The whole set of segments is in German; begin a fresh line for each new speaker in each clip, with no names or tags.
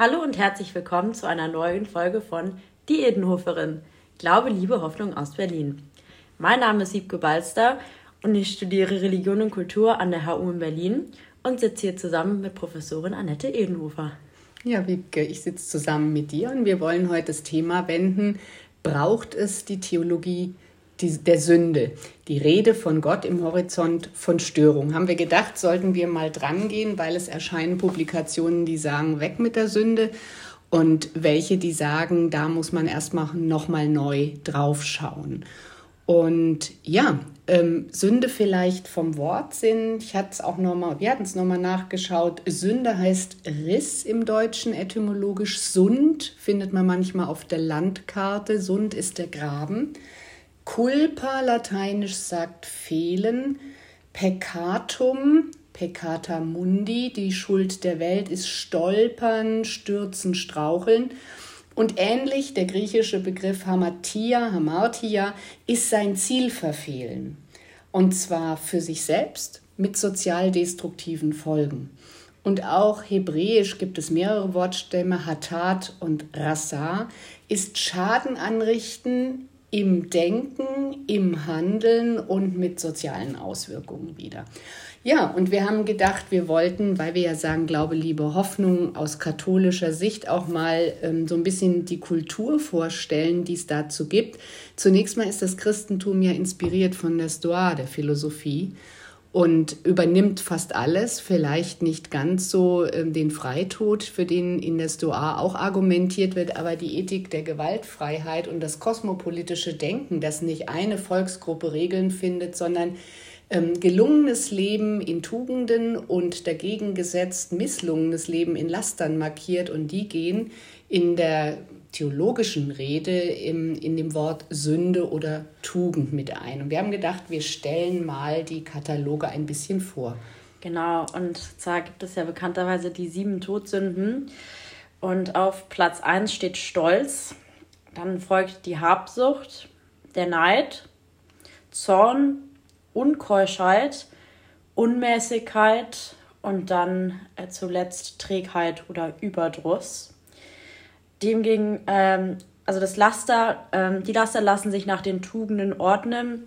Hallo und herzlich willkommen zu einer neuen Folge von Die Edenhoferin. Glaube, Liebe, Hoffnung aus Berlin. Mein Name ist Siebke Balster und ich studiere Religion und Kultur an der HU in Berlin und sitze hier zusammen mit Professorin Annette Edenhofer.
Ja, Wiebke, ich sitze zusammen mit dir und wir wollen heute das Thema wenden, braucht es die Theologie der Sünde? Die Rede von Gott im Horizont von Störung. Haben wir gedacht, sollten wir mal dran gehen, weil es erscheinen Publikationen, die sagen, weg mit der Sünde und welche, die sagen, da muss man erstmal nochmal neu draufschauen. Und ja, ähm, Sünde vielleicht vom Wortsinn. Ich hatte es auch noch mal, wir hatten es nochmal nachgeschaut. Sünde heißt Riss im Deutschen etymologisch. Sund findet man manchmal auf der Landkarte. Sund ist der Graben. Culpa lateinisch sagt fehlen. Peccatum, peccata mundi, die Schuld der Welt ist stolpern, stürzen, straucheln. Und ähnlich der griechische Begriff Hamatia, Hamartia, ist sein Ziel verfehlen. Und zwar für sich selbst mit sozial destruktiven Folgen. Und auch hebräisch gibt es mehrere Wortstämme, Hatat und Rasa, ist Schaden anrichten im Denken, im Handeln und mit sozialen Auswirkungen wieder. Ja, und wir haben gedacht, wir wollten, weil wir ja sagen, Glaube, Liebe, Hoffnung aus katholischer Sicht auch mal ähm, so ein bisschen die Kultur vorstellen, die es dazu gibt. Zunächst mal ist das Christentum ja inspiriert von der Stoa, der Philosophie und übernimmt fast alles, vielleicht nicht ganz so äh, den Freitod, für den in der Stoa auch argumentiert wird, aber die Ethik der Gewaltfreiheit und das kosmopolitische Denken, das nicht eine Volksgruppe Regeln findet, sondern ähm, gelungenes Leben in Tugenden und dagegen gesetzt misslungenes Leben in Lastern markiert und die gehen in der theologischen Rede im, in dem Wort Sünde oder Tugend mit ein. Und wir haben gedacht, wir stellen mal die Kataloge ein bisschen vor.
Genau, und zwar gibt es ja bekannterweise die sieben Todsünden. Und auf Platz 1 steht Stolz, dann folgt die Habsucht, der Neid, Zorn, Unkeuschheit, Unmäßigkeit und dann äh, zuletzt Trägheit oder Überdruss. Demgegen, ähm, also das Laster, ähm, die Laster lassen sich nach den Tugenden ordnen,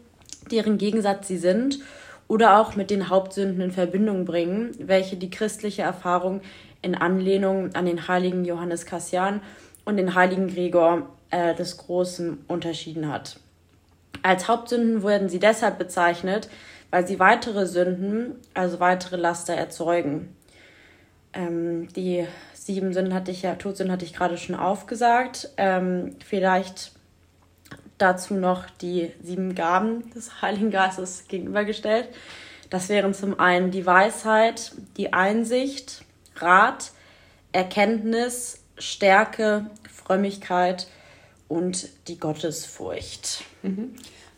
deren Gegensatz sie sind, oder auch mit den Hauptsünden in Verbindung bringen, welche die christliche Erfahrung in Anlehnung an den heiligen Johannes Cassian und den heiligen Gregor äh, des Großen unterschieden hat. Als Hauptsünden wurden sie deshalb bezeichnet, weil sie weitere Sünden, also weitere Laster erzeugen. Ähm, die sieben Sünden hatte ich ja, Todsünden hatte ich gerade schon aufgesagt. Ähm, vielleicht dazu noch die sieben Gaben des Heiligen Geistes gegenübergestellt. Das wären zum einen die Weisheit, die Einsicht, Rat, Erkenntnis, Stärke, Frömmigkeit und die Gottesfurcht.
Mhm.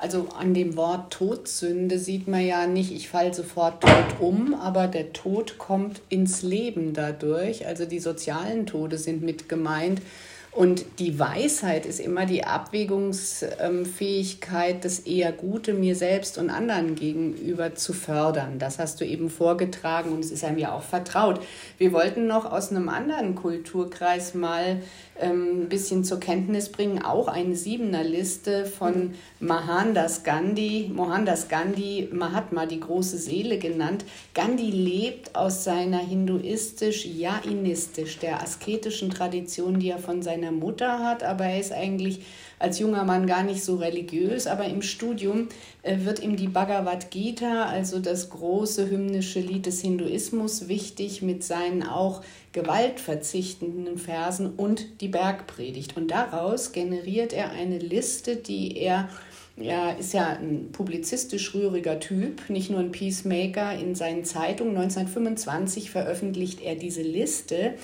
Also an dem Wort Todsünde sieht man ja nicht, ich falle sofort tot um, aber der Tod kommt ins Leben dadurch. Also die sozialen Tode sind mit gemeint. Und die Weisheit ist immer die Abwägungsfähigkeit, das eher Gute mir selbst und anderen gegenüber zu fördern. Das hast du eben vorgetragen und es ist einem ja auch vertraut. Wir wollten noch aus einem anderen Kulturkreis mal ein bisschen zur Kenntnis bringen, auch eine Siebener-Liste von Mohandas Gandhi, Mohandas Gandhi, Mahatma, die große Seele genannt. Gandhi lebt aus seiner hinduistisch-jainistisch, der asketischen Tradition, die er von seiner Mutter hat, aber er ist eigentlich als junger Mann gar nicht so religiös, aber im Studium äh, wird ihm die Bhagavad Gita, also das große hymnische Lied des Hinduismus, wichtig mit seinen auch gewaltverzichtenden Versen und die Bergpredigt. Und daraus generiert er eine Liste, die er er ist ja ein publizistisch rühriger Typ, nicht nur ein Peacemaker. In seinen Zeitungen 1925 veröffentlicht er diese Liste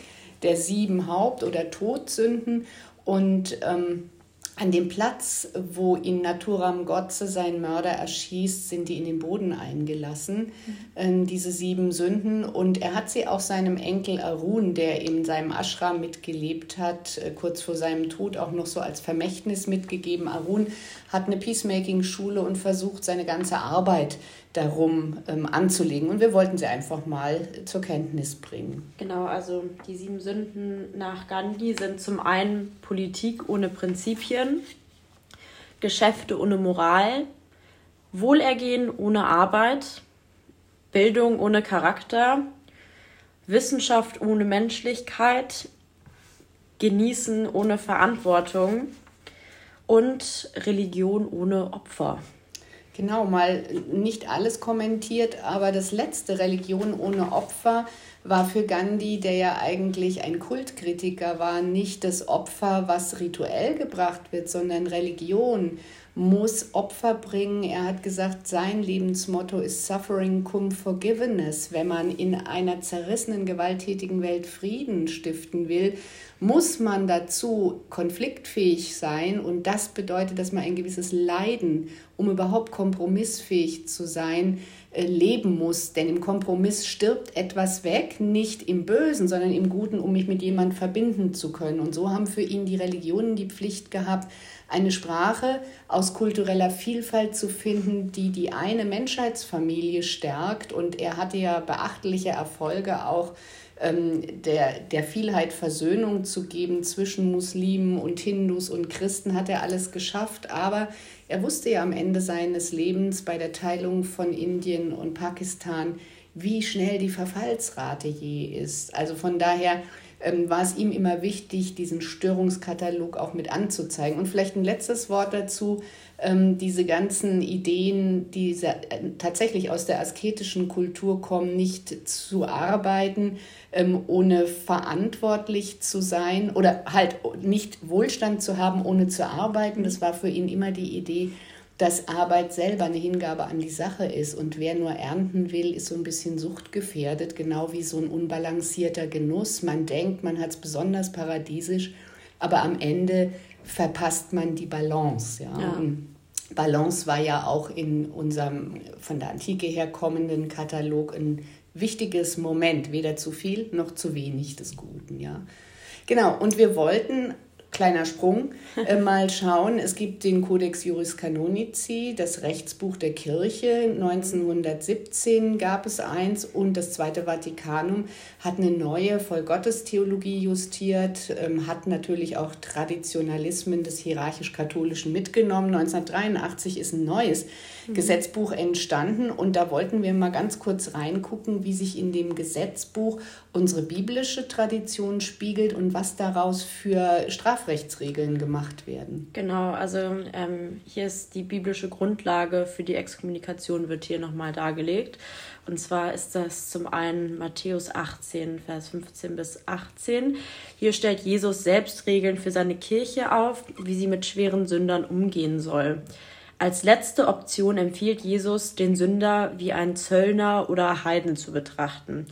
der sieben Haupt- oder Todsünden und ähm, an dem Platz, wo ihn Naturam Gotze, sein Mörder, erschießt, sind die in den Boden eingelassen, mhm. diese sieben Sünden. Und er hat sie auch seinem Enkel Arun, der in seinem Ashram mitgelebt hat, äh, kurz vor seinem Tod auch noch so als Vermächtnis mitgegeben. Arun hat eine Peacemaking-Schule und versucht, seine ganze Arbeit darum ähm, anzulegen. Und wir wollten sie einfach mal zur Kenntnis bringen.
Genau, also die sieben Sünden nach Gandhi sind zum einen Politik ohne Prinzipien, Geschäfte ohne Moral, Wohlergehen ohne Arbeit, Bildung ohne Charakter, Wissenschaft ohne Menschlichkeit, Genießen ohne Verantwortung und Religion ohne Opfer.
Genau, mal nicht alles kommentiert, aber das letzte Religion ohne Opfer war für Gandhi, der ja eigentlich ein Kultkritiker war, nicht das Opfer, was rituell gebracht wird, sondern Religion muss Opfer bringen. Er hat gesagt, sein Lebensmotto ist Suffering cum Forgiveness. Wenn man in einer zerrissenen, gewalttätigen Welt Frieden stiften will, muss man dazu konfliktfähig sein. Und das bedeutet, dass man ein gewisses Leiden, um überhaupt kompromissfähig zu sein, äh, leben muss. Denn im Kompromiss stirbt etwas weg, nicht im Bösen, sondern im Guten, um mich mit jemandem verbinden zu können. Und so haben für ihn die Religionen die Pflicht gehabt, eine Sprache aus kultureller Vielfalt zu finden, die die eine Menschheitsfamilie stärkt. Und er hatte ja beachtliche Erfolge auch ähm, der, der Vielheit Versöhnung zu geben zwischen Muslimen und Hindus und Christen hat er alles geschafft. Aber er wusste ja am Ende seines Lebens bei der Teilung von Indien und Pakistan, wie schnell die Verfallsrate je ist. Also von daher ähm, war es ihm immer wichtig, diesen Störungskatalog auch mit anzuzeigen. Und vielleicht ein letztes Wort dazu, ähm, diese ganzen Ideen, die äh, tatsächlich aus der asketischen Kultur kommen, nicht zu arbeiten, ähm, ohne verantwortlich zu sein oder halt nicht Wohlstand zu haben, ohne zu arbeiten. Das war für ihn immer die Idee, dass Arbeit selber eine Hingabe an die Sache ist. Und wer nur ernten will, ist so ein bisschen suchtgefährdet, genau wie so ein unbalancierter Genuss. Man denkt, man hat es besonders paradiesisch, aber am Ende verpasst man die Balance. Ja? ja. Balance war ja auch in unserem von der Antike her kommenden Katalog ein wichtiges Moment, weder zu viel noch zu wenig des Guten. Ja? Genau, und wir wollten kleiner Sprung, äh, mal schauen. Es gibt den Codex Juris Canonici, das Rechtsbuch der Kirche. 1917 gab es eins und das Zweite Vatikanum hat eine neue Vollgottestheologie justiert, ähm, hat natürlich auch Traditionalismen des hierarchisch-katholischen mitgenommen. 1983 ist ein neues mhm. Gesetzbuch entstanden und da wollten wir mal ganz kurz reingucken, wie sich in dem Gesetzbuch unsere biblische Tradition spiegelt und was daraus für Strafrechtsregeln gemacht werden.
Genau, also ähm, hier ist die biblische Grundlage für die Exkommunikation wird hier nochmal dargelegt. Und zwar ist das zum einen Matthäus 18, Vers 15 bis 18. Hier stellt Jesus selbst Regeln für seine Kirche auf, wie sie mit schweren Sündern umgehen soll. Als letzte Option empfiehlt Jesus, den Sünder wie einen Zöllner oder Heiden zu betrachten.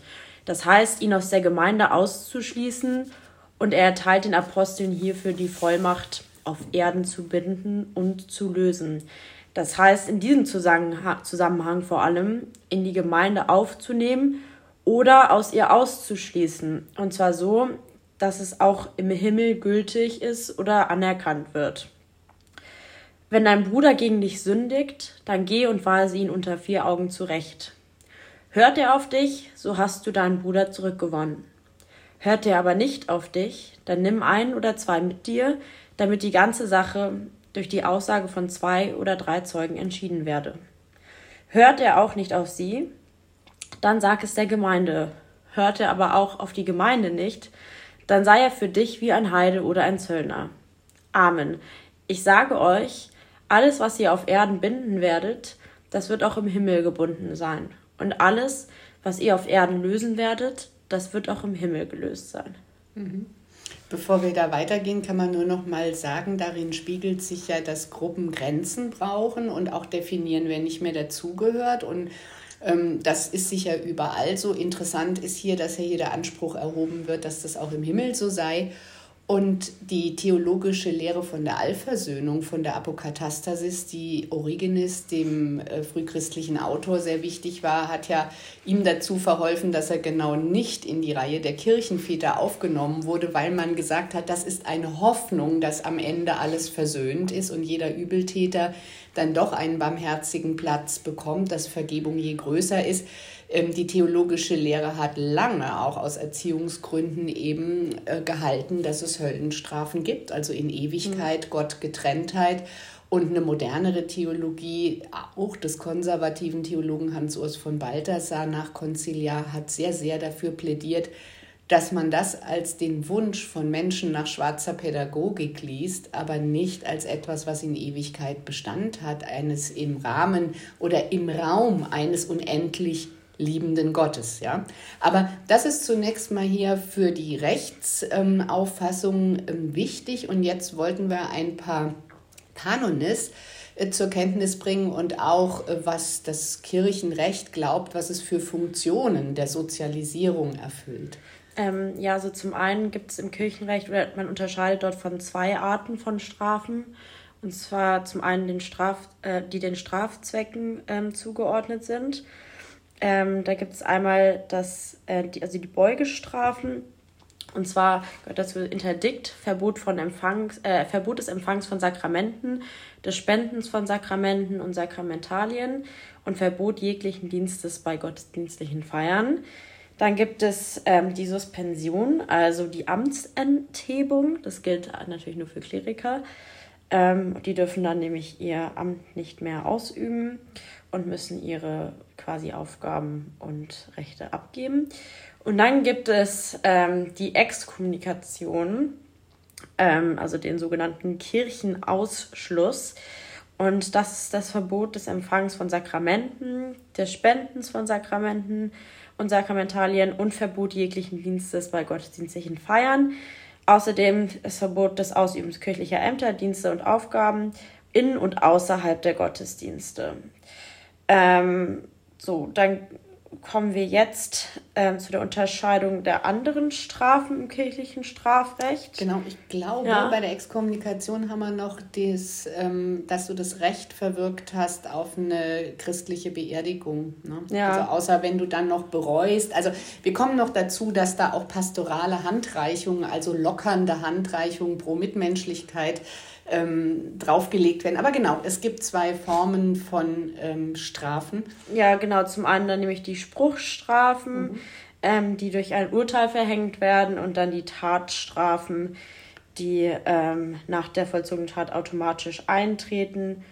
Das heißt, ihn aus der Gemeinde auszuschließen und er erteilt den Aposteln hierfür die Vollmacht, auf Erden zu binden und zu lösen. Das heißt, in diesem Zusammenhang vor allem in die Gemeinde aufzunehmen oder aus ihr auszuschließen. Und zwar so, dass es auch im Himmel gültig ist oder anerkannt wird. Wenn dein Bruder gegen dich sündigt, dann geh und weise ihn unter vier Augen zurecht. Hört er auf dich, so hast du deinen Bruder zurückgewonnen. Hört er aber nicht auf dich, dann nimm ein oder zwei mit dir, damit die ganze Sache durch die Aussage von zwei oder drei Zeugen entschieden werde. Hört er auch nicht auf sie, dann sag es der Gemeinde. Hört er aber auch auf die Gemeinde nicht, dann sei er für dich wie ein Heide oder ein Zöllner. Amen. Ich sage euch, alles, was ihr auf Erden binden werdet, das wird auch im Himmel gebunden sein. Und alles, was ihr auf Erden lösen werdet, das wird auch im Himmel gelöst sein.
Mhm. Bevor wir da weitergehen, kann man nur noch mal sagen, darin spiegelt sich ja, dass Gruppen Grenzen brauchen und auch definieren, wer nicht mehr dazugehört. Und ähm, das ist sicher überall so. Interessant ist hier, dass ja hier der Anspruch erhoben wird, dass das auch im Himmel so sei. Und die theologische Lehre von der Allversöhnung, von der Apokatastasis, die Origenes, dem äh, frühchristlichen Autor, sehr wichtig war, hat ja ihm dazu verholfen, dass er genau nicht in die Reihe der Kirchenväter aufgenommen wurde, weil man gesagt hat, das ist eine Hoffnung, dass am Ende alles versöhnt ist und jeder Übeltäter dann doch einen barmherzigen Platz bekommt, dass Vergebung je größer ist. Ähm, die theologische Lehre hat lange auch aus Erziehungsgründen eben äh, gehalten, dass es Höllenstrafen gibt, also in Ewigkeit, mhm. Gott Getrenntheit. Und eine modernere Theologie, auch des konservativen Theologen Hans-Urs von Balthasar nach Conciliar, hat sehr, sehr dafür plädiert, dass man das als den Wunsch von Menschen nach schwarzer Pädagogik liest, aber nicht als etwas, was in Ewigkeit Bestand hat, eines im Rahmen oder im Raum eines unendlich liebenden Gottes. Ja? Aber das ist zunächst mal hier für die Rechtsauffassung ähm, wichtig. Und jetzt wollten wir ein paar Kanones äh, zur Kenntnis bringen und auch, äh, was das Kirchenrecht glaubt, was es für Funktionen der Sozialisierung erfüllt.
Ähm, ja, also zum einen gibt es im Kirchenrecht, man unterscheidet dort von zwei Arten von Strafen. Und zwar zum einen den Straf, äh, die den Strafzwecken ähm, zugeordnet sind. Ähm, da gibt es einmal das, äh, die, also die Beugestrafen. Und zwar gehört dazu Interdikt, Verbot, von Empfangs, äh, Verbot des Empfangs von Sakramenten, des Spendens von Sakramenten und Sakramentalien und Verbot jeglichen Dienstes bei gottesdienstlichen Feiern. Dann gibt es ähm, die Suspension, also die Amtsenthebung. Das gilt natürlich nur für Kleriker. Ähm, die dürfen dann nämlich ihr Amt nicht mehr ausüben und müssen ihre quasi Aufgaben und Rechte abgeben. Und dann gibt es ähm, die Exkommunikation, ähm, also den sogenannten Kirchenausschluss. Und das ist das Verbot des Empfangs von Sakramenten, des Spendens von Sakramenten und Sakramentalien und Verbot jeglichen Dienstes bei gottesdienstlichen Feiern. Außerdem das Verbot des Ausübens kirchlicher Ämter, Dienste und Aufgaben in und außerhalb der Gottesdienste. Ähm, so, dann kommen wir jetzt ähm, zu der Unterscheidung der anderen Strafen im kirchlichen Strafrecht.
Genau, ich glaube, ja. bei der Exkommunikation haben wir noch das, ähm, dass du das Recht verwirkt hast auf eine christliche Beerdigung. Ne? Ja. Also außer wenn du dann noch bereust. Also wir kommen noch dazu, dass da auch pastorale Handreichungen, also lockernde Handreichungen pro Mitmenschlichkeit ähm, draufgelegt werden. Aber genau, es gibt zwei Formen von ähm, Strafen.
Ja, genau. Zum einen dann nämlich die Spruchstrafen, mhm. ähm, die durch ein Urteil verhängt werden und dann die Tatstrafen, die ähm, nach der vollzogenen Tat automatisch eintreten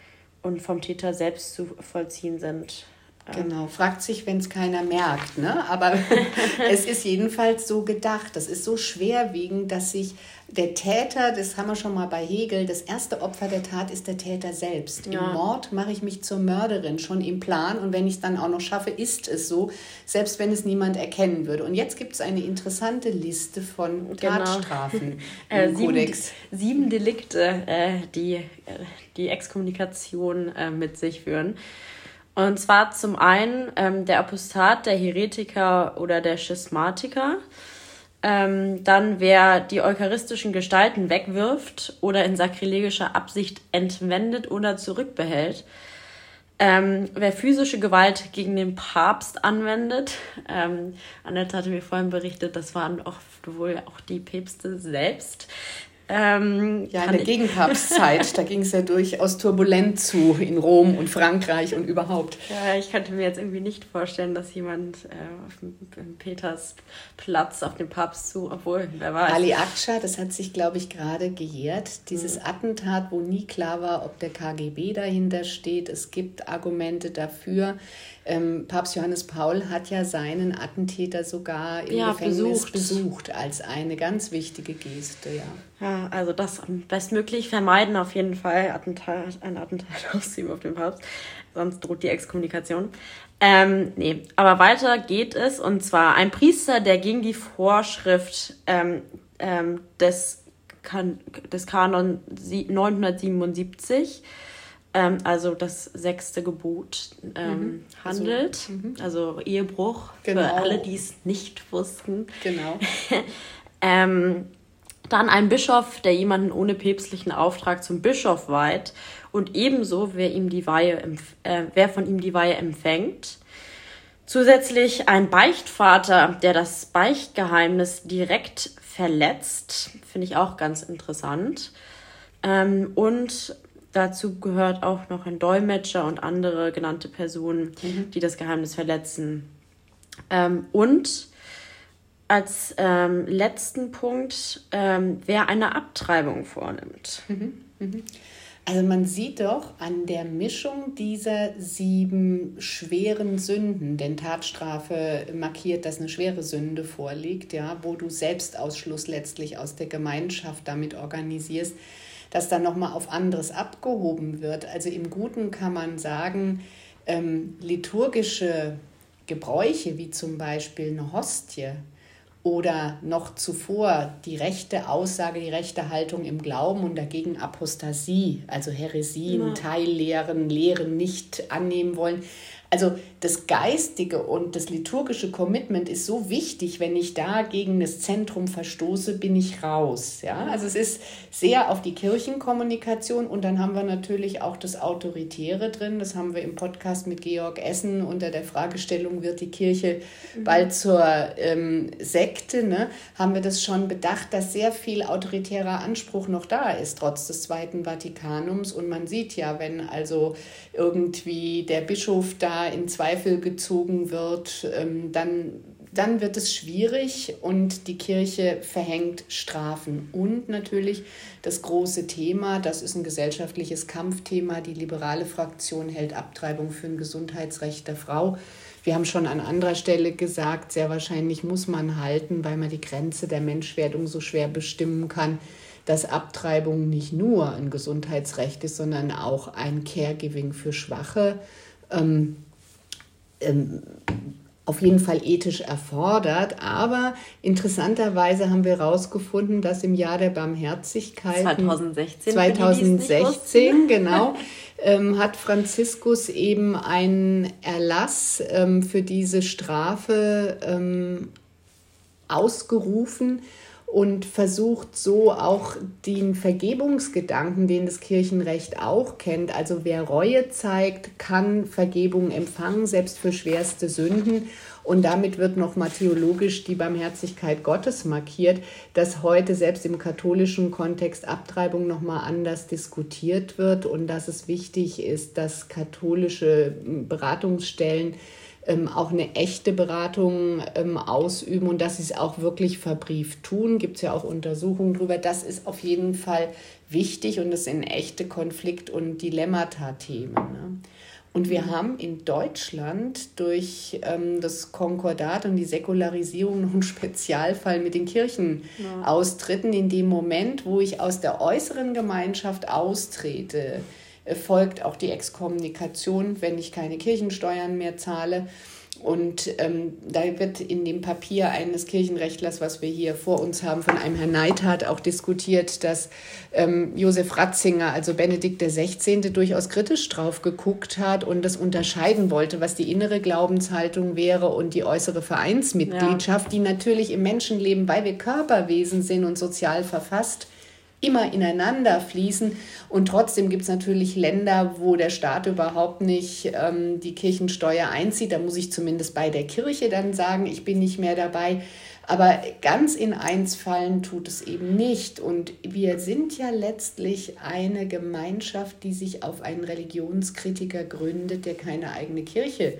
und vom Täter selbst zu vollziehen sind.
Genau, fragt sich, wenn es keiner merkt. Ne? Aber es ist jedenfalls so gedacht. Das ist so schwerwiegend, dass sich der Täter, das haben wir schon mal bei Hegel, das erste Opfer der Tat ist der Täter selbst. Ja. Im Mord mache ich mich zur Mörderin schon im Plan und wenn ich es dann auch noch schaffe, ist es so, selbst wenn es niemand erkennen würde. Und jetzt gibt es eine interessante Liste von genau. Tatstrafen
äh, im sieben, Kodex. Sieben Delikte, äh, die äh, die Exkommunikation äh, mit sich führen. Und zwar zum einen ähm, der Apostat, der Heretiker oder der Schismatiker. Ähm, dann wer die eucharistischen Gestalten wegwirft oder in sakrilegischer Absicht entwendet oder zurückbehält. Ähm, wer physische Gewalt gegen den Papst anwendet, ähm, Annette hatte mir vorhin berichtet, das waren oft wohl auch die Päpste selbst,
ähm, ja, in der Gegenpapstzeit, da ging es ja durchaus turbulent zu in Rom und Frankreich und überhaupt.
Ja, ich könnte mir jetzt irgendwie nicht vorstellen, dass jemand äh, auf dem Petersplatz auf dem Papst zu, obwohl, wer weiß.
Ali Akça, das hat sich, glaube ich, gerade gejährt. Dieses mhm. Attentat, wo nie klar war, ob der KGB dahinter steht. Es gibt Argumente dafür. Ähm, Papst Johannes Paul hat ja seinen Attentäter sogar im ja, Gefängnis besucht. besucht als eine ganz wichtige Geste, ja.
Ja, also das bestmöglich vermeiden auf jeden Fall, Attentat, ein Attentat auszuüben auf den Papst. Sonst droht die Exkommunikation. Ähm, nee, aber weiter geht es. Und zwar ein Priester, der gegen die Vorschrift ähm, ähm, des, kan des Kanon 977 ähm, also das sechste Gebot ähm, mhm. handelt. Also, mhm. also, Ehebruch genau. für alle, die es nicht wussten. Genau. ähm, Dann ein Bischof, der jemanden ohne päpstlichen Auftrag zum Bischof weiht und ebenso, wer, ihm die Weihe, äh, wer von ihm die Weihe empfängt. Zusätzlich ein Beichtvater, der das Beichtgeheimnis direkt verletzt, finde ich auch ganz interessant. Ähm, und dazu gehört auch noch ein Dolmetscher und andere genannte Personen, mhm. die das Geheimnis verletzen. Ähm, und als ähm, letzten Punkt, ähm, wer eine Abtreibung vornimmt.
Mhm. Mhm. Also man sieht doch an der Mischung dieser sieben schweren Sünden, denn Tatstrafe markiert, dass eine schwere Sünde vorliegt, ja, wo du Selbstausschluss letztlich aus der Gemeinschaft damit organisierst, dass dann nochmal auf anderes abgehoben wird. Also im Guten kann man sagen, ähm, liturgische Gebräuche wie zum Beispiel eine Hostie, oder noch zuvor die rechte Aussage, die rechte Haltung im Glauben und dagegen Apostasie, also Heresien, ja. Teillehren, Lehren nicht annehmen wollen. Also das geistige und das liturgische Commitment ist so wichtig, wenn ich da gegen das Zentrum verstoße, bin ich raus. Ja? Also es ist sehr auf die Kirchenkommunikation und dann haben wir natürlich auch das Autoritäre drin. Das haben wir im Podcast mit Georg Essen unter der Fragestellung, wird die Kirche mhm. bald zur ähm, Sekte, ne? haben wir das schon bedacht, dass sehr viel autoritärer Anspruch noch da ist, trotz des Zweiten Vatikanums. Und man sieht ja, wenn also irgendwie der Bischof da in Zweifel gezogen wird, ähm, dann, dann wird es schwierig und die Kirche verhängt Strafen. Und natürlich das große Thema, das ist ein gesellschaftliches Kampfthema, die liberale Fraktion hält Abtreibung für ein Gesundheitsrecht der Frau. Wir haben schon an anderer Stelle gesagt, sehr wahrscheinlich muss man halten, weil man die Grenze der Menschwerdung so schwer bestimmen kann dass Abtreibung nicht nur ein Gesundheitsrecht ist, sondern auch ein Caregiving für Schwache. Ähm, ähm, auf jeden Fall ethisch erfordert. Aber interessanterweise haben wir herausgefunden, dass im Jahr der Barmherzigkeit 2016, 2016 genau, ähm, hat Franziskus eben einen Erlass ähm, für diese Strafe ähm, ausgerufen und versucht so auch den Vergebungsgedanken, den das Kirchenrecht auch kennt. Also wer Reue zeigt, kann Vergebung empfangen, selbst für schwerste Sünden. Und damit wird nochmal theologisch die Barmherzigkeit Gottes markiert, dass heute selbst im katholischen Kontext Abtreibung nochmal anders diskutiert wird und dass es wichtig ist, dass katholische Beratungsstellen ähm, auch eine echte Beratung ähm, ausüben und dass sie es auch wirklich verbrieft tun. Gibt es ja auch Untersuchungen darüber. Das ist auf jeden Fall wichtig und das sind echte Konflikt- und Dilemmata-Themen. Ne? Und wir haben in Deutschland durch ähm, das Konkordat und die Säkularisierung noch einen Spezialfall mit den Kirchenaustritten. In dem Moment, wo ich aus der äußeren Gemeinschaft austrete, folgt auch die Exkommunikation, wenn ich keine Kirchensteuern mehr zahle. Und ähm, da wird in dem Papier eines Kirchenrechtlers, was wir hier vor uns haben, von einem Herrn Neithardt auch diskutiert, dass ähm, Josef Ratzinger, also Benedikt XVI., durchaus kritisch drauf geguckt hat und das unterscheiden wollte, was die innere Glaubenshaltung wäre und die äußere Vereinsmitgliedschaft, ja. die natürlich im Menschenleben, weil wir Körperwesen sind und sozial verfasst, immer ineinander fließen. Und trotzdem gibt es natürlich Länder, wo der Staat überhaupt nicht ähm, die Kirchensteuer einzieht. Da muss ich zumindest bei der Kirche dann sagen, ich bin nicht mehr dabei. Aber ganz in eins fallen tut es eben nicht. Und wir sind ja letztlich eine Gemeinschaft, die sich auf einen Religionskritiker gründet, der keine eigene Kirche äh,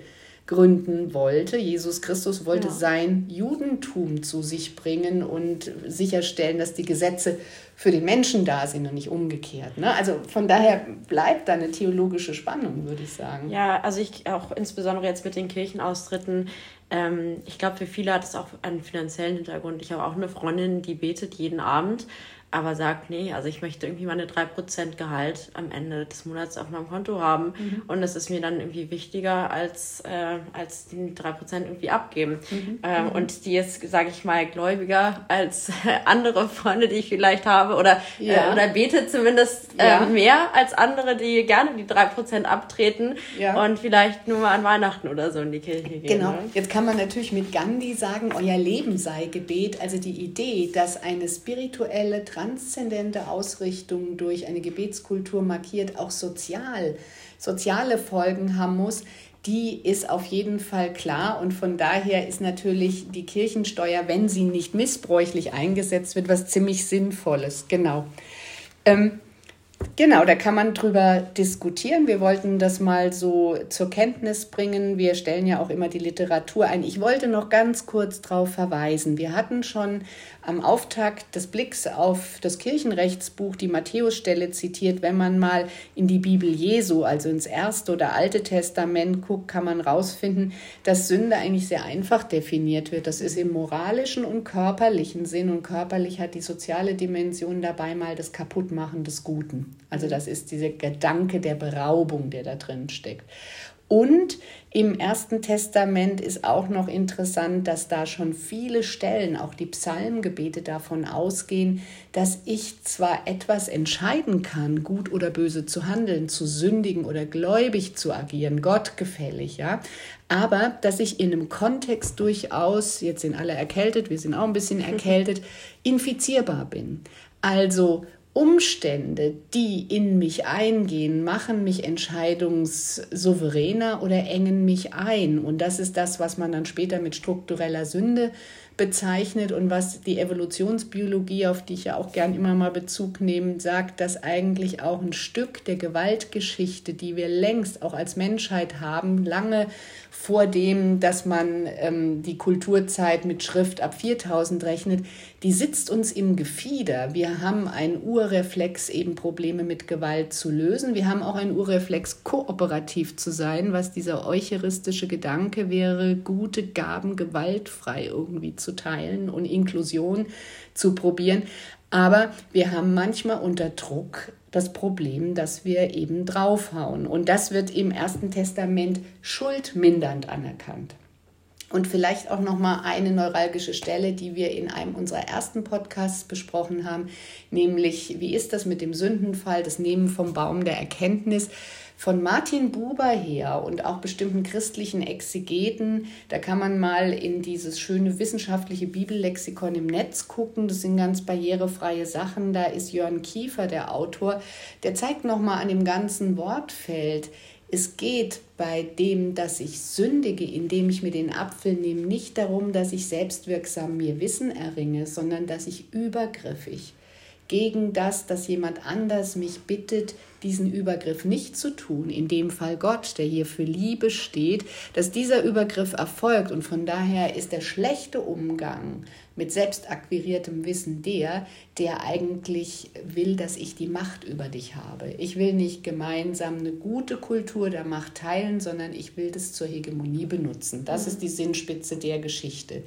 gründen wollte. Jesus Christus wollte ja. sein Judentum zu sich bringen und sicherstellen, dass die Gesetze für den Menschen da sind und nicht umgekehrt. Ne? Also von daher bleibt da eine theologische Spannung, würde ich sagen.
Ja, also ich auch insbesondere jetzt mit den Kirchenaustritten. Ähm, ich glaube, für viele hat es auch einen finanziellen Hintergrund. Ich habe auch eine Freundin, die betet jeden Abend aber sagt, nee, also ich möchte irgendwie meine 3% Gehalt am Ende des Monats auf meinem Konto haben mhm. und das ist mir dann irgendwie wichtiger, als, äh, als die 3% irgendwie abgeben. Mhm. Äh, mhm. Und die ist, sage ich mal, gläubiger als andere Freunde, die ich vielleicht habe oder, äh, ja. äh, oder betet zumindest äh, ja. mehr als andere, die gerne die 3% abtreten ja. und vielleicht nur mal an Weihnachten oder so in die Kirche gehen.
Genau,
ne?
jetzt kann man natürlich mit Gandhi sagen, euer Leben sei Gebet. Also die Idee, dass eine spirituelle, transzendente Ausrichtung durch eine Gebetskultur markiert auch sozial, soziale Folgen haben muss, die ist auf jeden Fall klar und von daher ist natürlich die Kirchensteuer, wenn sie nicht missbräuchlich eingesetzt wird, was ziemlich Sinnvolles. Genau. Ähm, Genau, da kann man drüber diskutieren. Wir wollten das mal so zur Kenntnis bringen. Wir stellen ja auch immer die Literatur ein. Ich wollte noch ganz kurz darauf verweisen. Wir hatten schon am Auftakt des Blicks auf das Kirchenrechtsbuch die Matthäusstelle zitiert. Wenn man mal in die Bibel Jesu, also ins Erste oder Alte Testament guckt, kann man rausfinden, dass Sünde eigentlich sehr einfach definiert wird. Das ist im moralischen und körperlichen Sinn und körperlich hat die soziale Dimension dabei mal das Kaputtmachen des Guten. Also das ist dieser Gedanke der Beraubung, der da drin steckt. Und im Ersten Testament ist auch noch interessant, dass da schon viele Stellen, auch die Psalmgebete davon ausgehen, dass ich zwar etwas entscheiden kann, gut oder böse zu handeln, zu sündigen oder gläubig zu agieren, gottgefällig, ja, aber dass ich in einem Kontext durchaus, jetzt sind alle erkältet, wir sind auch ein bisschen erkältet, infizierbar bin. Also Umstände, die in mich eingehen, machen mich entscheidungssouveräner oder engen mich ein. Und das ist das, was man dann später mit struktureller Sünde bezeichnet und was die Evolutionsbiologie, auf die ich ja auch gern immer mal Bezug nehme, sagt, dass eigentlich auch ein Stück der Gewaltgeschichte, die wir längst auch als Menschheit haben, lange vor dem, dass man ähm, die Kulturzeit mit Schrift ab 4000 rechnet, die sitzt uns im Gefieder. Wir haben einen Urreflex, eben Probleme mit Gewalt zu lösen. Wir haben auch einen Urreflex, kooperativ zu sein, was dieser eucharistische Gedanke wäre, gute Gaben gewaltfrei irgendwie zu teilen und Inklusion zu probieren. Aber wir haben manchmal unter Druck das Problem, dass wir eben draufhauen. Und das wird im Ersten Testament schuldmindernd anerkannt. Und vielleicht auch noch mal eine neuralgische Stelle, die wir in einem unserer ersten Podcasts besprochen haben, nämlich wie ist das mit dem Sündenfall, das Nehmen vom Baum der Erkenntnis von Martin Buber her und auch bestimmten christlichen Exegeten, da kann man mal in dieses schöne wissenschaftliche Bibellexikon im Netz gucken. Das sind ganz barrierefreie Sachen. Da ist Jörn Kiefer der Autor. Der zeigt noch mal an dem ganzen Wortfeld. Es geht bei dem, dass ich sündige, indem ich mir den Apfel nehme, nicht darum, dass ich selbstwirksam mir Wissen erringe, sondern dass ich übergriffig gegen das, dass jemand anders mich bittet, diesen Übergriff nicht zu tun, in dem Fall Gott, der hier für Liebe steht, dass dieser Übergriff erfolgt. Und von daher ist der schlechte Umgang mit selbstakquiriertem Wissen der, der eigentlich will, dass ich die Macht über dich habe. Ich will nicht gemeinsam eine gute Kultur der Macht teilen, sondern ich will das zur Hegemonie benutzen. Das ist die Sinnspitze der Geschichte.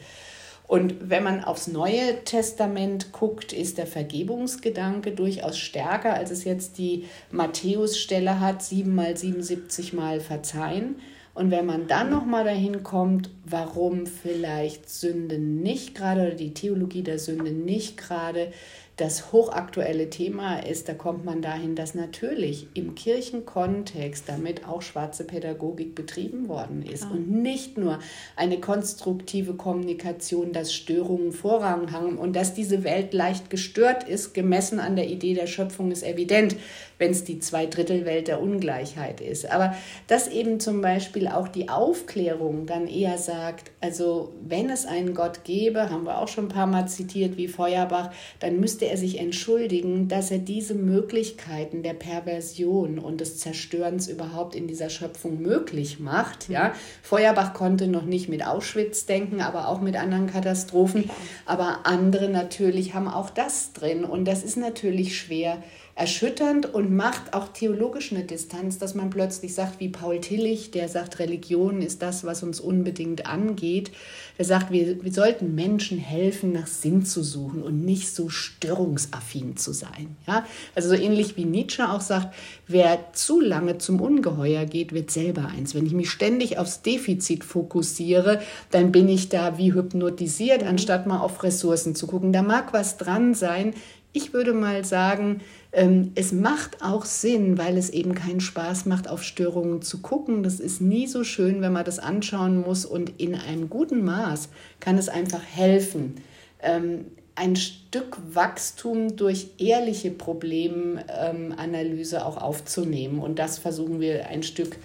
Und wenn man aufs Neue Testament guckt, ist der Vergebungsgedanke durchaus stärker, als es jetzt die Matthäusstelle hat, siebenmal, siebenundsiebzig verzeihen. Und wenn man dann nochmal dahin kommt, warum vielleicht Sünde nicht gerade oder die Theologie der Sünde nicht gerade das hochaktuelle Thema ist, da kommt man dahin, dass natürlich im Kirchenkontext damit auch schwarze Pädagogik betrieben worden ist ja. und nicht nur eine konstruktive Kommunikation, dass Störungen Vorrang haben und dass diese Welt leicht gestört ist, gemessen an der Idee der Schöpfung, ist evident wenn es die Zweidrittelwelt der Ungleichheit ist. Aber dass eben zum Beispiel auch die Aufklärung dann eher sagt, also wenn es einen Gott gäbe, haben wir auch schon ein paar Mal zitiert wie Feuerbach, dann müsste er sich entschuldigen, dass er diese Möglichkeiten der Perversion und des Zerstörens überhaupt in dieser Schöpfung möglich macht. Ja? Feuerbach konnte noch nicht mit Auschwitz denken, aber auch mit anderen Katastrophen. Aber andere natürlich haben auch das drin. Und das ist natürlich schwer erschütternd und macht auch theologisch eine Distanz, dass man plötzlich sagt, wie Paul Tillich, der sagt, Religion ist das, was uns unbedingt angeht. Der sagt, wir, wir sollten Menschen helfen, nach Sinn zu suchen und nicht so störungsaffin zu sein. Ja? Also so ähnlich wie Nietzsche auch sagt, wer zu lange zum Ungeheuer geht, wird selber eins. Wenn ich mich ständig aufs Defizit fokussiere, dann bin ich da wie hypnotisiert, anstatt mal auf Ressourcen zu gucken. Da mag was dran sein, ich würde mal sagen, ähm, es macht auch Sinn, weil es eben keinen Spaß macht, auf Störungen zu gucken. Das ist nie so schön, wenn man das anschauen muss. Und in einem guten Maß kann es einfach helfen, ähm, ein Stück Wachstum durch ehrliche Problemanalyse auch aufzunehmen. Und das versuchen wir ein Stück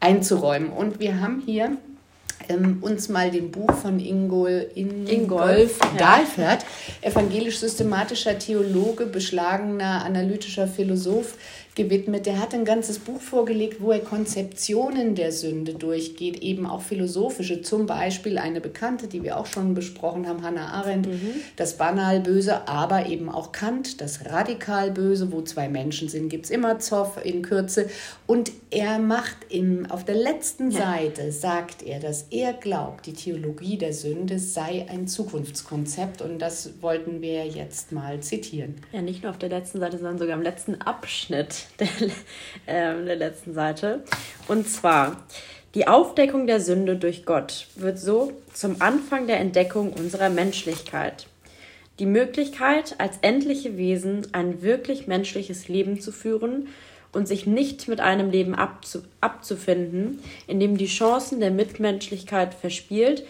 einzuräumen. Und wir haben hier ähm, uns mal dem Buch von Ingol, in Ingolf Dahlfert, ja. evangelisch-systematischer Theologe, beschlagener analytischer Philosoph, gewidmet. Der hat ein ganzes Buch vorgelegt, wo er Konzeptionen der Sünde durchgeht, eben auch philosophische. Zum Beispiel eine bekannte, die wir auch schon besprochen haben, Hannah Arendt, mhm. das banal Böse, aber eben auch Kant, das radikal Böse, wo zwei Menschen sind, gibt es immer Zoff in Kürze. Und er macht im, auf der letzten ja. Seite, sagt er, dass er glaubt, die Theologie der Sünde sei ein Zukunftskonzept. Und das wollten wir jetzt mal zitieren.
Ja, nicht nur auf der letzten Seite, sondern sogar im letzten Abschnitt der, äh, der letzten Seite. Und zwar, die Aufdeckung der Sünde durch Gott wird so zum Anfang der Entdeckung unserer Menschlichkeit. Die Möglichkeit, als endliche Wesen ein wirklich menschliches Leben zu führen und sich nicht mit einem Leben abzu abzufinden, in dem die Chancen der Mitmenschlichkeit verspielt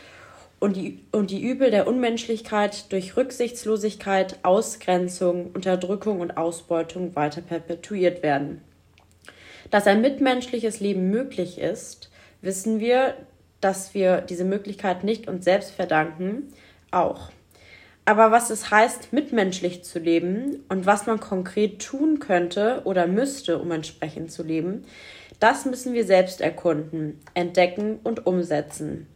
und die, und die Übel der Unmenschlichkeit durch Rücksichtslosigkeit, Ausgrenzung, Unterdrückung und Ausbeutung weiter perpetuiert werden. Dass ein mitmenschliches Leben möglich ist, wissen wir, dass wir diese Möglichkeit nicht uns selbst verdanken, auch. Aber was es heißt, mitmenschlich zu leben und was man konkret tun könnte oder müsste, um entsprechend zu leben, das müssen wir selbst erkunden, entdecken und umsetzen.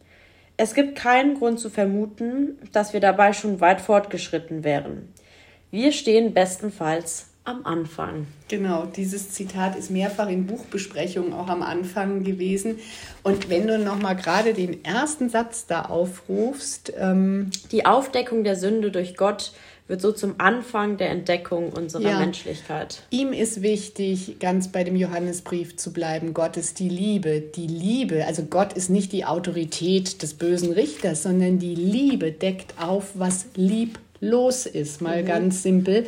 Es gibt keinen Grund zu vermuten, dass wir dabei schon weit fortgeschritten wären. Wir stehen bestenfalls am Anfang.
Genau, dieses Zitat ist mehrfach in Buchbesprechungen auch am Anfang gewesen. Und wenn du nochmal gerade den ersten Satz da aufrufst. Ähm
Die Aufdeckung der Sünde durch Gott wird so zum Anfang der Entdeckung unserer ja. Menschlichkeit.
Ihm ist wichtig, ganz bei dem Johannesbrief zu bleiben. Gott ist die Liebe. Die Liebe, also Gott ist nicht die Autorität des bösen Richters, sondern die Liebe deckt auf, was lieblos ist, mal mhm. ganz simpel.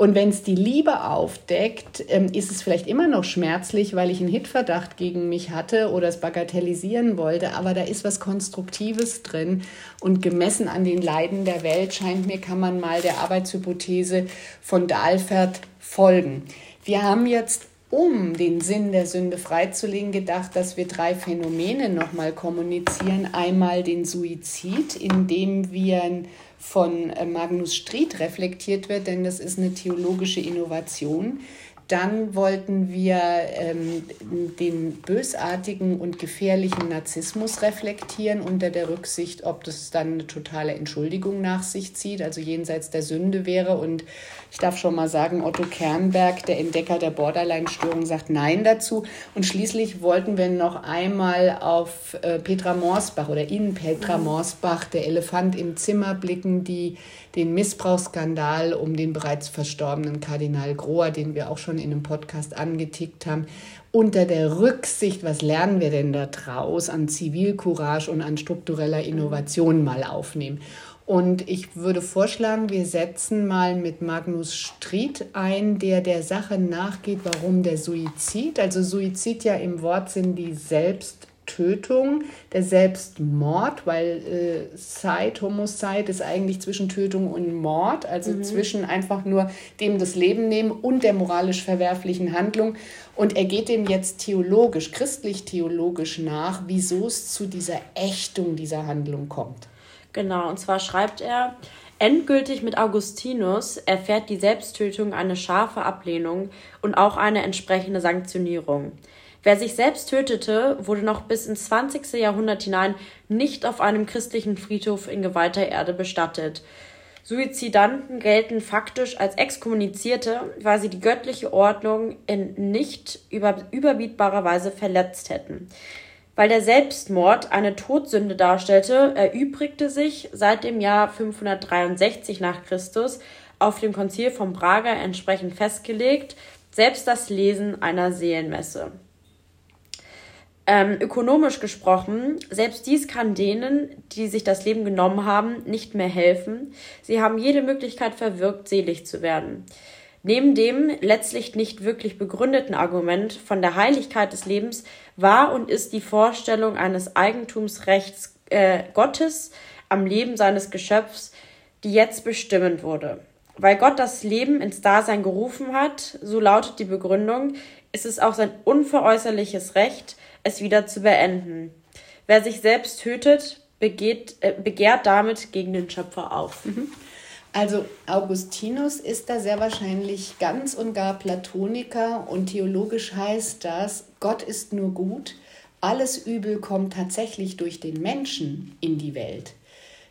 Und wenn es die Liebe aufdeckt, ähm, ist es vielleicht immer noch schmerzlich, weil ich einen Hitverdacht gegen mich hatte oder es bagatellisieren wollte. Aber da ist was Konstruktives drin. Und gemessen an den Leiden der Welt scheint mir, kann man mal der Arbeitshypothese von Dahlfert folgen. Wir haben jetzt um den Sinn der Sünde freizulegen, gedacht, dass wir drei Phänomene nochmal kommunizieren. Einmal den Suizid, indem wir von äh, Magnus Stried reflektiert wird, denn das ist eine theologische Innovation. Dann wollten wir ähm, den bösartigen und gefährlichen Narzissmus reflektieren unter der Rücksicht, ob das dann eine totale Entschuldigung nach sich zieht, also jenseits der Sünde wäre. Und ich darf schon mal sagen, Otto Kernberg, der Entdecker der Borderline-Störung, sagt Nein dazu. Und schließlich wollten wir noch einmal auf äh, Petra Morsbach oder in Petra mhm. Morsbach, der Elefant im Zimmer, blicken, die den Missbrauchsskandal um den bereits verstorbenen Kardinal Grohr, den wir auch schon in einem Podcast angetickt haben, unter der Rücksicht, was lernen wir denn da draus an Zivilcourage und an struktureller Innovation mal aufnehmen. Und ich würde vorschlagen, wir setzen mal mit Magnus Stried ein, der der Sache nachgeht, warum der Suizid, also Suizid ja im Wortsinn die Selbst Tötung, der Selbstmord, weil äh, Side, Homicide ist eigentlich zwischen Tötung und Mord, also mhm. zwischen einfach nur dem das Leben nehmen und der moralisch verwerflichen Handlung. Und er geht dem jetzt theologisch, christlich-theologisch nach, wieso es zu dieser Ächtung dieser Handlung kommt.
Genau, und zwar schreibt er, Endgültig mit Augustinus erfährt die Selbsttötung eine scharfe Ablehnung und auch eine entsprechende Sanktionierung. Wer sich selbst tötete, wurde noch bis ins 20. Jahrhundert hinein nicht auf einem christlichen Friedhof in geweihter Erde bestattet. Suizidanten gelten faktisch als Exkommunizierte, weil sie die göttliche Ordnung in nicht über, überbietbarer Weise verletzt hätten. Weil der Selbstmord eine Todsünde darstellte, erübrigte sich seit dem Jahr 563 nach Christus auf dem Konzil von Braga entsprechend festgelegt, selbst das Lesen einer Seelenmesse. Ähm, ökonomisch gesprochen, selbst dies kann denen, die sich das Leben genommen haben, nicht mehr helfen. Sie haben jede Möglichkeit verwirkt, selig zu werden. Neben dem letztlich nicht wirklich begründeten Argument von der Heiligkeit des Lebens war und ist die Vorstellung eines Eigentumsrechts äh, Gottes am Leben seines Geschöpfs, die jetzt bestimmend wurde. Weil Gott das Leben ins Dasein gerufen hat, so lautet die Begründung, ist es auch sein unveräußerliches Recht, es wieder zu beenden. Wer sich selbst tötet, begeht, äh, begehrt damit gegen den Schöpfer auf. Mhm.
Also Augustinus ist da sehr wahrscheinlich ganz und gar Platoniker und theologisch heißt das, Gott ist nur gut, alles Übel kommt tatsächlich durch den Menschen in die Welt.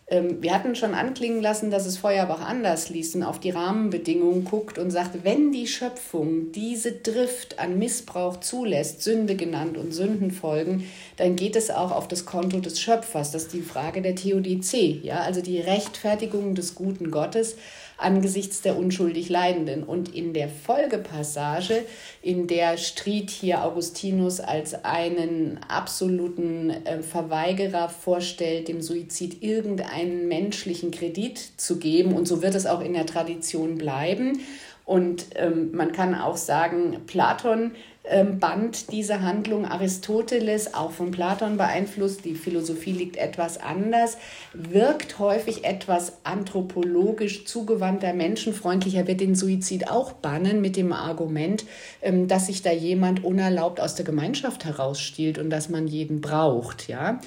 Ähm, wir hatten schon anklingen lassen, dass es Feuerbach anders liest und auf die Rahmenbedingungen guckt und sagt, wenn die Schöpfung diese Drift an Missbrauch zulässt, Sünde genannt und Sündenfolgen, dann geht es auch auf das Konto des Schöpfers. Das ist die Frage der Theodizee, ja, also die Rechtfertigung des guten Gottes angesichts der unschuldig Leidenden. Und in der Folgepassage, in der Stried hier Augustinus als einen absoluten äh, Verweigerer vorstellt, dem Suizid irgendeinen menschlichen Kredit zu geben, und so wird es auch in der Tradition bleiben. Und ähm, man kann auch sagen, Platon ähm, band diese Handlung Aristoteles, auch von Platon beeinflusst, die Philosophie liegt etwas anders, wirkt häufig etwas anthropologisch zugewandter, menschenfreundlicher, wird den Suizid auch bannen mit dem Argument, ähm, dass sich da jemand unerlaubt aus der Gemeinschaft herausstiehlt und dass man jeden braucht. Ja?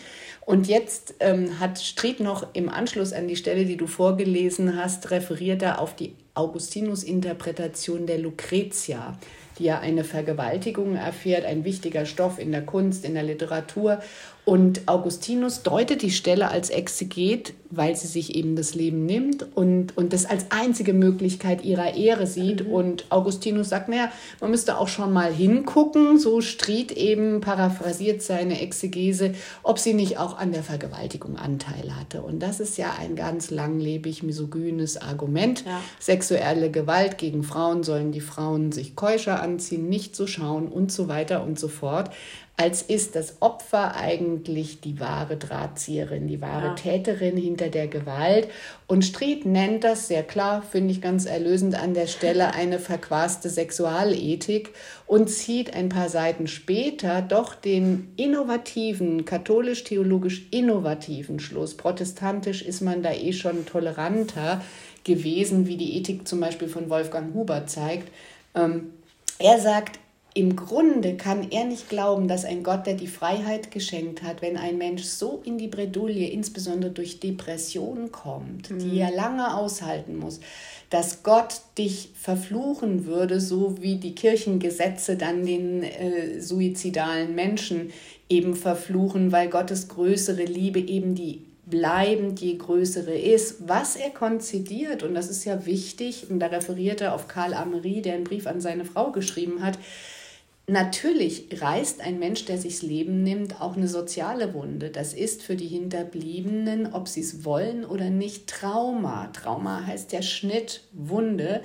Und jetzt ähm, hat Stried noch im Anschluss an die Stelle, die du vorgelesen hast, referiert er auf die Augustinus-Interpretation der Lucretia die ja eine Vergewaltigung erfährt, ein wichtiger Stoff in der Kunst, in der Literatur. Und Augustinus deutet die Stelle als Exeget, weil sie sich eben das Leben nimmt und, und das als einzige Möglichkeit ihrer Ehre sieht. Mhm. Und Augustinus sagt, naja, man müsste auch schon mal hingucken, so Stried eben paraphrasiert seine Exegese, ob sie nicht auch an der Vergewaltigung Anteil hatte. Und das ist ja ein ganz langlebig misogynes Argument. Ja. Sexuelle Gewalt gegen Frauen sollen die Frauen sich keuscher anziehen, nicht so schauen und so weiter und so fort als ist das Opfer eigentlich die wahre Drahtzieherin, die wahre ja. Täterin hinter der Gewalt. Und Stried nennt das sehr klar, finde ich ganz erlösend an der Stelle, eine verquaste Sexualethik und zieht ein paar Seiten später doch den innovativen, katholisch-theologisch innovativen Schluss. Protestantisch ist man da eh schon toleranter gewesen, wie die Ethik zum Beispiel von Wolfgang Huber zeigt. Ähm, er sagt, im Grunde kann er nicht glauben, dass ein Gott, der die Freiheit geschenkt hat, wenn ein Mensch so in die Bredouille, insbesondere durch Depression kommt, mhm. die er lange aushalten muss, dass Gott dich verfluchen würde, so wie die Kirchengesetze dann den äh, suizidalen Menschen eben verfluchen, weil Gottes größere Liebe eben die bleibend je größere ist, was er konzidiert, und das ist ja wichtig, und da referiert er auf Karl Amery, der einen Brief an seine Frau geschrieben hat, Natürlich reißt ein Mensch, der sich's Leben nimmt, auch eine soziale Wunde. Das ist für die Hinterbliebenen, ob sie es wollen oder nicht, Trauma. Trauma heißt ja Schnitt, Wunde.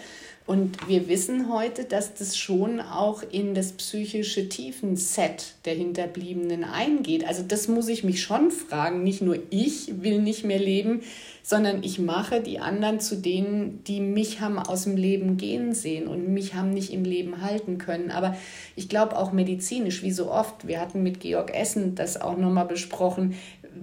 Und wir wissen heute, dass das schon auch in das psychische Tiefenset der Hinterbliebenen eingeht. Also das muss ich mich schon fragen. Nicht nur ich will nicht mehr leben, sondern ich mache die anderen zu denen, die mich haben aus dem Leben gehen sehen und mich haben nicht im Leben halten können. Aber ich glaube auch medizinisch, wie so oft, wir hatten mit Georg Essen das auch nochmal besprochen,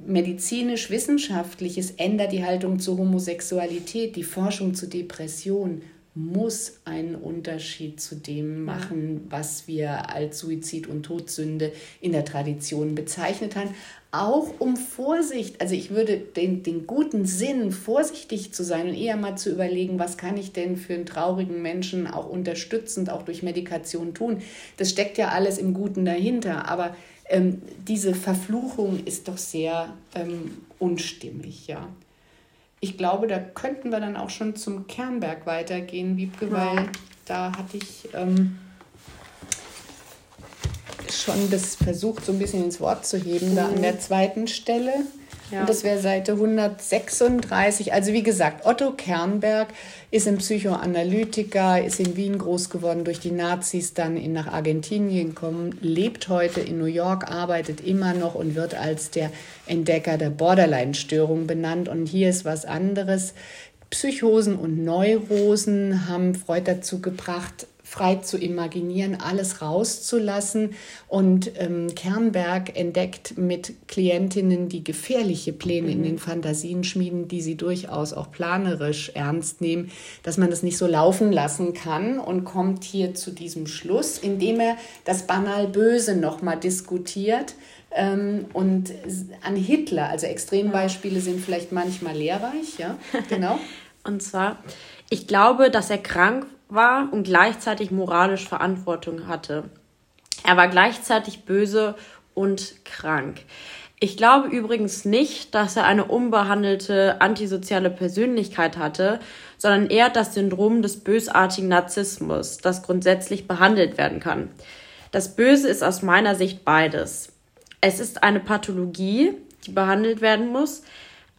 medizinisch, wissenschaftliches ändert die Haltung zur Homosexualität, die Forschung zur Depression muss einen Unterschied zu dem machen, was wir als Suizid und Todsünde in der Tradition bezeichnet haben. Auch um Vorsicht, also ich würde den, den guten Sinn, vorsichtig zu sein und eher mal zu überlegen, was kann ich denn für einen traurigen Menschen auch unterstützend, auch durch Medikation tun. Das steckt ja alles im Guten dahinter, aber ähm, diese Verfluchung ist doch sehr ähm, unstimmig, ja ich glaube, da könnten wir dann auch schon zum Kernberg weitergehen, Wiebke, weil ja. da hatte ich ähm, schon das versucht, so ein bisschen ins Wort zu heben, mhm. da an der mhm. zweiten Stelle. Ja. Und das wäre Seite 136. Also wie gesagt, Otto Kernberg ist ein Psychoanalytiker, ist in Wien groß geworden durch die Nazis, dann in, nach Argentinien gekommen, lebt heute in New York, arbeitet immer noch und wird als der Entdecker der Borderline-Störung benannt. Und hier ist was anderes. Psychosen und Neurosen haben Freud dazu gebracht, frei zu imaginieren, alles rauszulassen. Und ähm, Kernberg entdeckt mit Klientinnen, die gefährliche Pläne mhm. in den Fantasien schmieden, die sie durchaus auch planerisch ernst nehmen, dass man das nicht so laufen lassen kann und kommt hier zu diesem Schluss, indem er das banal Böse nochmal diskutiert. Ähm, und an Hitler, also Extrembeispiele sind vielleicht manchmal lehrreich, ja, genau.
und zwar, ich glaube, dass er krank war und gleichzeitig moralisch Verantwortung hatte. Er war gleichzeitig böse und krank. Ich glaube übrigens nicht, dass er eine unbehandelte antisoziale Persönlichkeit hatte, sondern eher das Syndrom des bösartigen Narzissmus, das grundsätzlich behandelt werden kann. Das Böse ist aus meiner Sicht beides. Es ist eine Pathologie, die behandelt werden muss,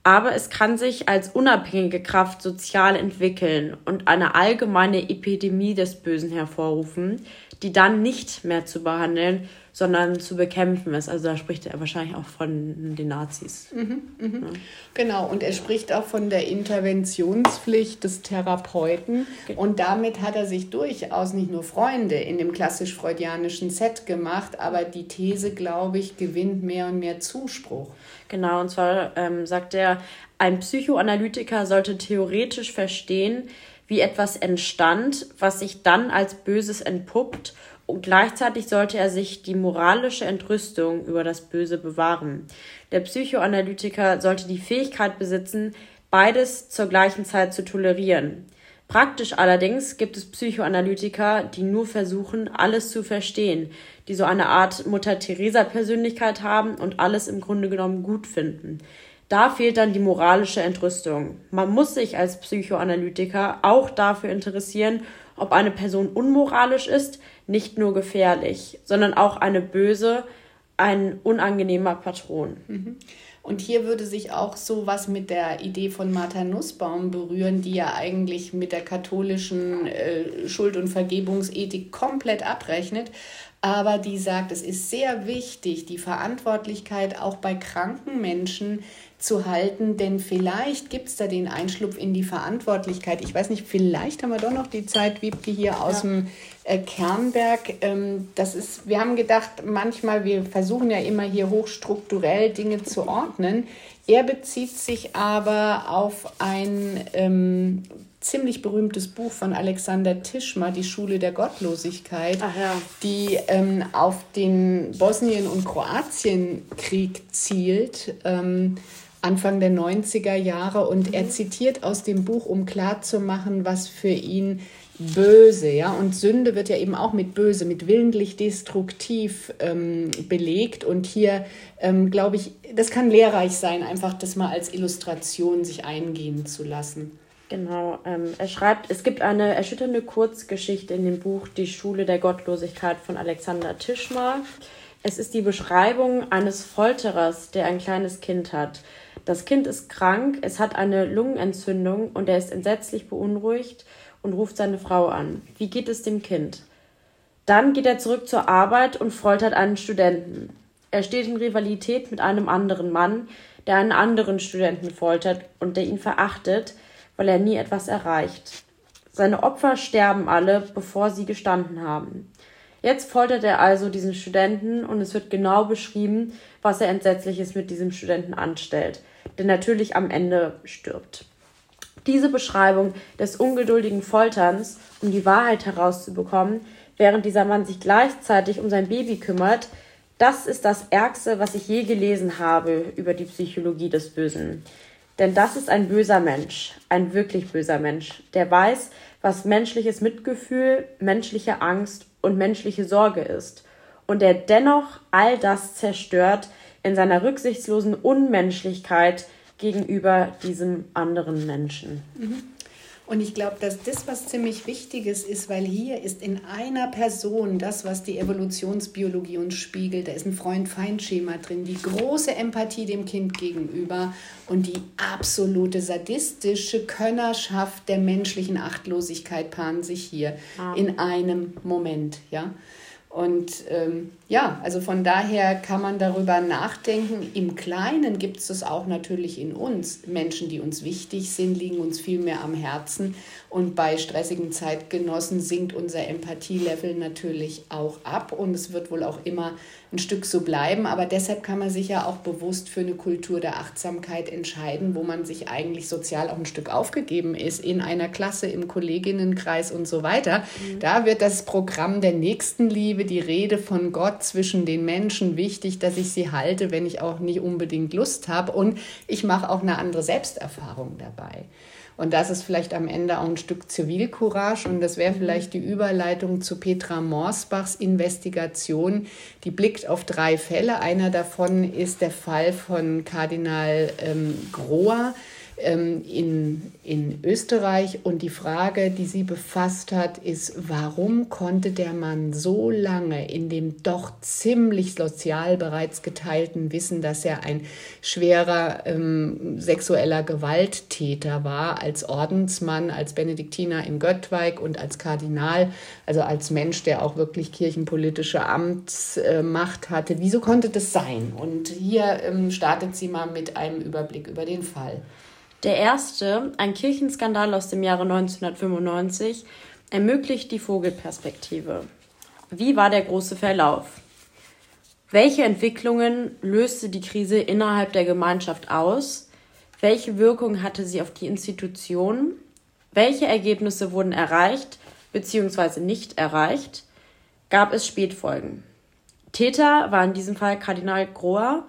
aber es kann sich als unabhängige Kraft sozial entwickeln und eine allgemeine Epidemie des Bösen hervorrufen, die dann nicht mehr zu behandeln, sondern zu bekämpfen ist. Also da spricht er wahrscheinlich auch von den Nazis. Mhm,
mhm. Ja. Genau, und er spricht auch von der Interventionspflicht des Therapeuten. Und damit hat er sich durchaus nicht nur Freunde in dem klassisch freudianischen Set gemacht, aber die These, glaube ich, gewinnt mehr und mehr Zuspruch.
Genau, und zwar ähm, sagt er, ein Psychoanalytiker sollte theoretisch verstehen, wie etwas entstand, was sich dann als Böses entpuppt, und gleichzeitig sollte er sich die moralische Entrüstung über das Böse bewahren. Der Psychoanalytiker sollte die Fähigkeit besitzen, beides zur gleichen Zeit zu tolerieren. Praktisch allerdings gibt es Psychoanalytiker, die nur versuchen, alles zu verstehen, die so eine Art Mutter-Theresa-Persönlichkeit haben und alles im Grunde genommen gut finden. Da fehlt dann die moralische Entrüstung. Man muss sich als Psychoanalytiker auch dafür interessieren, ob eine Person unmoralisch ist, nicht nur gefährlich, sondern auch eine böse, ein unangenehmer Patron.
Mhm. Und hier würde sich auch so was mit der Idee von Martha Nussbaum berühren, die ja eigentlich mit der katholischen äh, Schuld- und Vergebungsethik komplett abrechnet. Aber die sagt, es ist sehr wichtig, die Verantwortlichkeit auch bei kranken Menschen zu halten, denn vielleicht gibt es da den Einschlupf in die Verantwortlichkeit. Ich weiß nicht, vielleicht haben wir doch noch die Zeit, Wiebke, hier aus ja. dem äh, Kernberg. Ähm, das ist, wir haben gedacht, manchmal, wir versuchen ja immer hier hochstrukturell Dinge zu ordnen. Er bezieht sich aber auf ein ähm, ziemlich berühmtes Buch von Alexander Tischmer, Die Schule der Gottlosigkeit, ja. die ähm, auf den Bosnien- und Kroatienkrieg zielt. Ähm, Anfang der 90er Jahre und er zitiert aus dem Buch, um klarzumachen, was für ihn böse, ja, und Sünde wird ja eben auch mit böse, mit willentlich destruktiv ähm, belegt und hier ähm, glaube ich, das kann lehrreich sein, einfach das mal als Illustration sich eingehen zu lassen.
Genau, ähm, er schreibt, es gibt eine erschütternde Kurzgeschichte in dem Buch Die Schule der Gottlosigkeit von Alexander Tischmar. Es ist die Beschreibung eines Folterers, der ein kleines Kind hat. Das Kind ist krank, es hat eine Lungenentzündung und er ist entsetzlich beunruhigt und ruft seine Frau an. Wie geht es dem Kind? Dann geht er zurück zur Arbeit und foltert einen Studenten. Er steht in Rivalität mit einem anderen Mann, der einen anderen Studenten foltert und der ihn verachtet, weil er nie etwas erreicht. Seine Opfer sterben alle, bevor sie gestanden haben. Jetzt foltert er also diesen Studenten und es wird genau beschrieben, was er Entsetzliches mit diesem Studenten anstellt der natürlich am Ende stirbt. Diese Beschreibung des ungeduldigen Folterns, um die Wahrheit herauszubekommen, während dieser Mann sich gleichzeitig um sein Baby kümmert, das ist das Ärgste, was ich je gelesen habe über die Psychologie des Bösen. Denn das ist ein böser Mensch, ein wirklich böser Mensch, der weiß, was menschliches Mitgefühl, menschliche Angst und menschliche Sorge ist und der dennoch all das zerstört, in seiner rücksichtslosen Unmenschlichkeit gegenüber diesem anderen Menschen.
Mhm. Und ich glaube, dass das was ziemlich Wichtiges ist, weil hier ist in einer Person das, was die Evolutionsbiologie uns spiegelt. Da ist ein Freund-Feind-Schema drin, die große Empathie dem Kind gegenüber und die absolute sadistische Könnerschaft der menschlichen Achtlosigkeit paaren sich hier ah. in einem Moment. Ja? Und ähm, ja, also von daher kann man darüber nachdenken. Im Kleinen gibt es das auch natürlich in uns. Menschen, die uns wichtig sind, liegen uns viel mehr am Herzen. Und bei stressigen Zeitgenossen sinkt unser Empathielevel natürlich auch ab. Und es wird wohl auch immer ein Stück so bleiben. Aber deshalb kann man sich ja auch bewusst für eine Kultur der Achtsamkeit entscheiden, wo man sich eigentlich sozial auch ein Stück aufgegeben ist, in einer Klasse, im Kolleginnenkreis und so weiter. Mhm. Da wird das Programm der Nächstenliebe, die Rede von Gott zwischen den Menschen wichtig, dass ich sie halte, wenn ich auch nicht unbedingt Lust habe. Und ich mache auch eine andere Selbsterfahrung dabei. Und das ist vielleicht am Ende auch ein Stück Zivilcourage und das wäre mhm. vielleicht die Überleitung zu Petra Morsbachs Investigation. Die blickt auf drei Fälle. Einer davon ist der Fall von Kardinal ähm, Grohr in, in Österreich. Und die Frage, die sie befasst hat, ist, warum konnte der Mann so lange in dem doch ziemlich sozial bereits geteilten Wissen, dass er ein schwerer ähm, sexueller Gewalttäter war, als Ordensmann, als Benediktiner in Göttweig und als Kardinal, also als Mensch, der auch wirklich kirchenpolitische Amtsmacht hatte. Wieso konnte das sein? Und hier ähm, startet sie mal mit einem Überblick über den Fall.
Der erste, ein Kirchenskandal aus dem Jahre 1995, ermöglicht die Vogelperspektive. Wie war der große Verlauf? Welche Entwicklungen löste die Krise innerhalb der Gemeinschaft aus? Welche Wirkung hatte sie auf die Institutionen? Welche Ergebnisse wurden erreicht bzw. nicht erreicht? Gab es Spätfolgen? Täter war in diesem Fall Kardinal Grohr,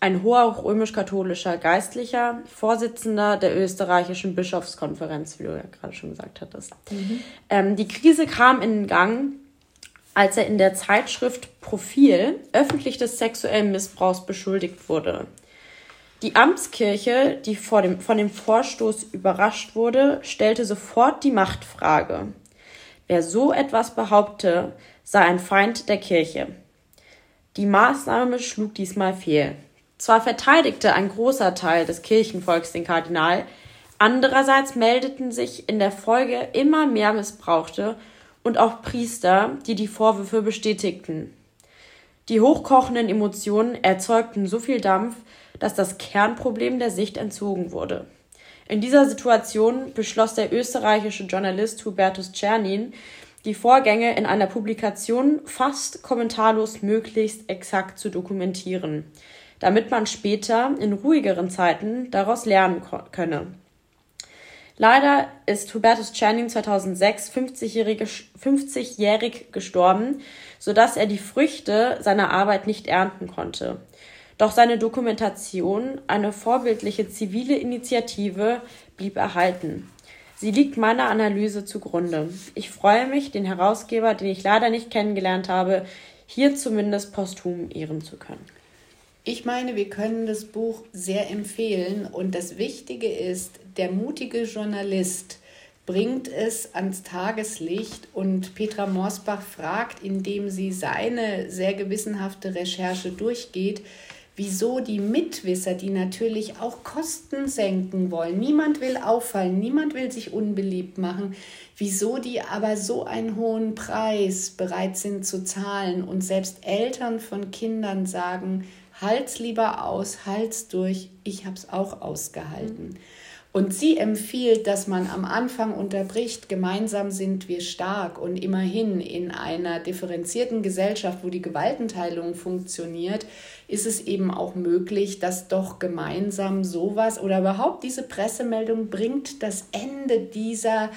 ein hoher römisch-katholischer Geistlicher, Vorsitzender der österreichischen Bischofskonferenz, wie du ja gerade schon gesagt hattest. Mhm. Ähm, die Krise kam in Gang, als er in der Zeitschrift Profil öffentlich des sexuellen Missbrauchs beschuldigt wurde. Die Amtskirche, die vor dem, von dem Vorstoß überrascht wurde, stellte sofort die Machtfrage. Wer so etwas behaupte, sei ein Feind der Kirche. Die Maßnahme schlug diesmal fehl. Zwar verteidigte ein großer Teil des Kirchenvolks den Kardinal, andererseits meldeten sich in der Folge immer mehr Missbrauchte und auch Priester, die die Vorwürfe bestätigten. Die hochkochenden Emotionen erzeugten so viel Dampf, dass das Kernproblem der Sicht entzogen wurde. In dieser Situation beschloss der österreichische Journalist Hubertus Czernin, die Vorgänge in einer Publikation fast kommentarlos möglichst exakt zu dokumentieren damit man später in ruhigeren Zeiten daraus lernen könne. Leider ist Hubertus Channing 2006 50-jährig 50 gestorben, sodass er die Früchte seiner Arbeit nicht ernten konnte. Doch seine Dokumentation, eine vorbildliche zivile Initiative, blieb erhalten. Sie liegt meiner Analyse zugrunde. Ich freue mich, den Herausgeber, den ich leider nicht kennengelernt habe, hier zumindest posthum ehren zu können.
Ich meine, wir können das Buch sehr empfehlen und das Wichtige ist, der mutige Journalist bringt es ans Tageslicht und Petra Morsbach fragt, indem sie seine sehr gewissenhafte Recherche durchgeht, wieso die Mitwisser, die natürlich auch Kosten senken wollen, niemand will auffallen, niemand will sich unbeliebt machen, wieso die aber so einen hohen Preis bereit sind zu zahlen und selbst Eltern von Kindern sagen, halt's lieber aus, halt's durch, ich habe es auch ausgehalten. Und sie empfiehlt, dass man am Anfang unterbricht, gemeinsam sind wir stark und immerhin in einer differenzierten Gesellschaft, wo die Gewaltenteilung funktioniert, ist es eben auch möglich, dass doch gemeinsam sowas oder überhaupt diese Pressemeldung bringt das Ende dieser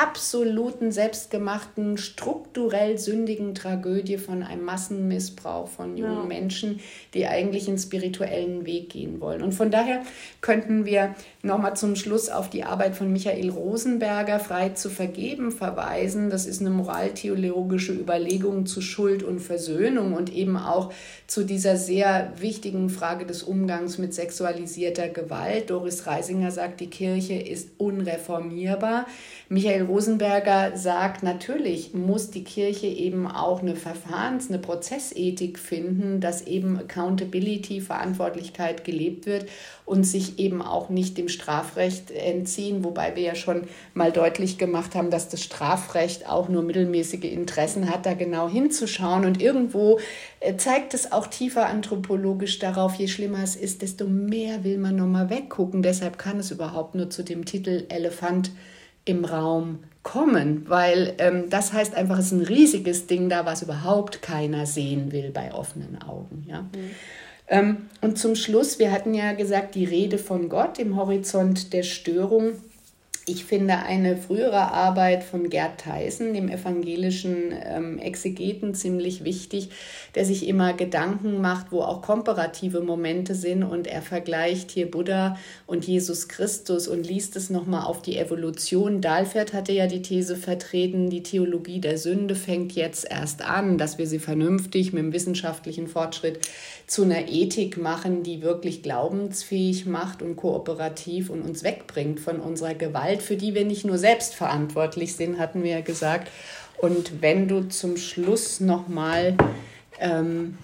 absoluten, selbstgemachten, strukturell sündigen Tragödie von einem Massenmissbrauch von jungen ja. Menschen, die eigentlich einen spirituellen Weg gehen wollen. Und von daher könnten wir nochmal zum Schluss auf die Arbeit von Michael Rosenberger, Frei zu vergeben, verweisen. Das ist eine moraltheologische Überlegung zu Schuld und Versöhnung und eben auch zu dieser sehr wichtigen Frage des Umgangs mit sexualisierter Gewalt. Doris Reisinger sagt, die Kirche ist unreformierbar. Michael Rosenberger sagt, natürlich muss die Kirche eben auch eine Verfahrens-, eine Prozessethik finden, dass eben Accountability, Verantwortlichkeit gelebt wird und sich eben auch nicht dem Strafrecht entziehen, wobei wir ja schon mal deutlich gemacht haben, dass das Strafrecht auch nur mittelmäßige Interessen hat, da genau hinzuschauen. Und irgendwo äh, zeigt es auch tiefer anthropologisch darauf, je schlimmer es ist, desto mehr will man nochmal weggucken. Deshalb kann es überhaupt nur zu dem Titel Elefant im Raum kommen, weil ähm, das heißt einfach, es ist ein riesiges Ding da, was überhaupt keiner sehen will bei offenen Augen. Ja? Mhm. Ähm, und zum Schluss, wir hatten ja gesagt, die Rede von Gott im Horizont der Störung ich finde eine frühere Arbeit von Gerd Theissen, dem evangelischen ähm, Exegeten, ziemlich wichtig, der sich immer Gedanken macht, wo auch komparative Momente sind und er vergleicht hier Buddha und Jesus Christus und liest es nochmal auf die Evolution. Dahlfert hatte ja die These vertreten, die Theologie der Sünde fängt jetzt erst an, dass wir sie vernünftig mit dem wissenschaftlichen Fortschritt zu einer Ethik machen, die wirklich glaubensfähig macht und kooperativ und uns wegbringt von unserer Gewalt, für die wir nicht nur selbst verantwortlich sind, hatten wir ja gesagt. Und wenn du zum Schluss nochmal ähm,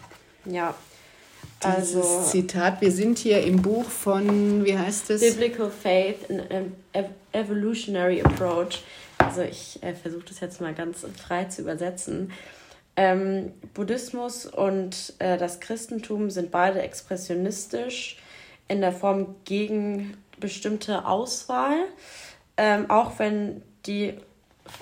ja. Dieses also, Zitat, wir sind hier im Buch von, wie heißt es?
Biblical Faith, an Evolutionary Approach. Also ich äh, versuche das jetzt mal ganz frei zu übersetzen. Ähm, Buddhismus und äh, das Christentum sind beide expressionistisch in der Form gegen bestimmte Auswahl, ähm, auch wenn die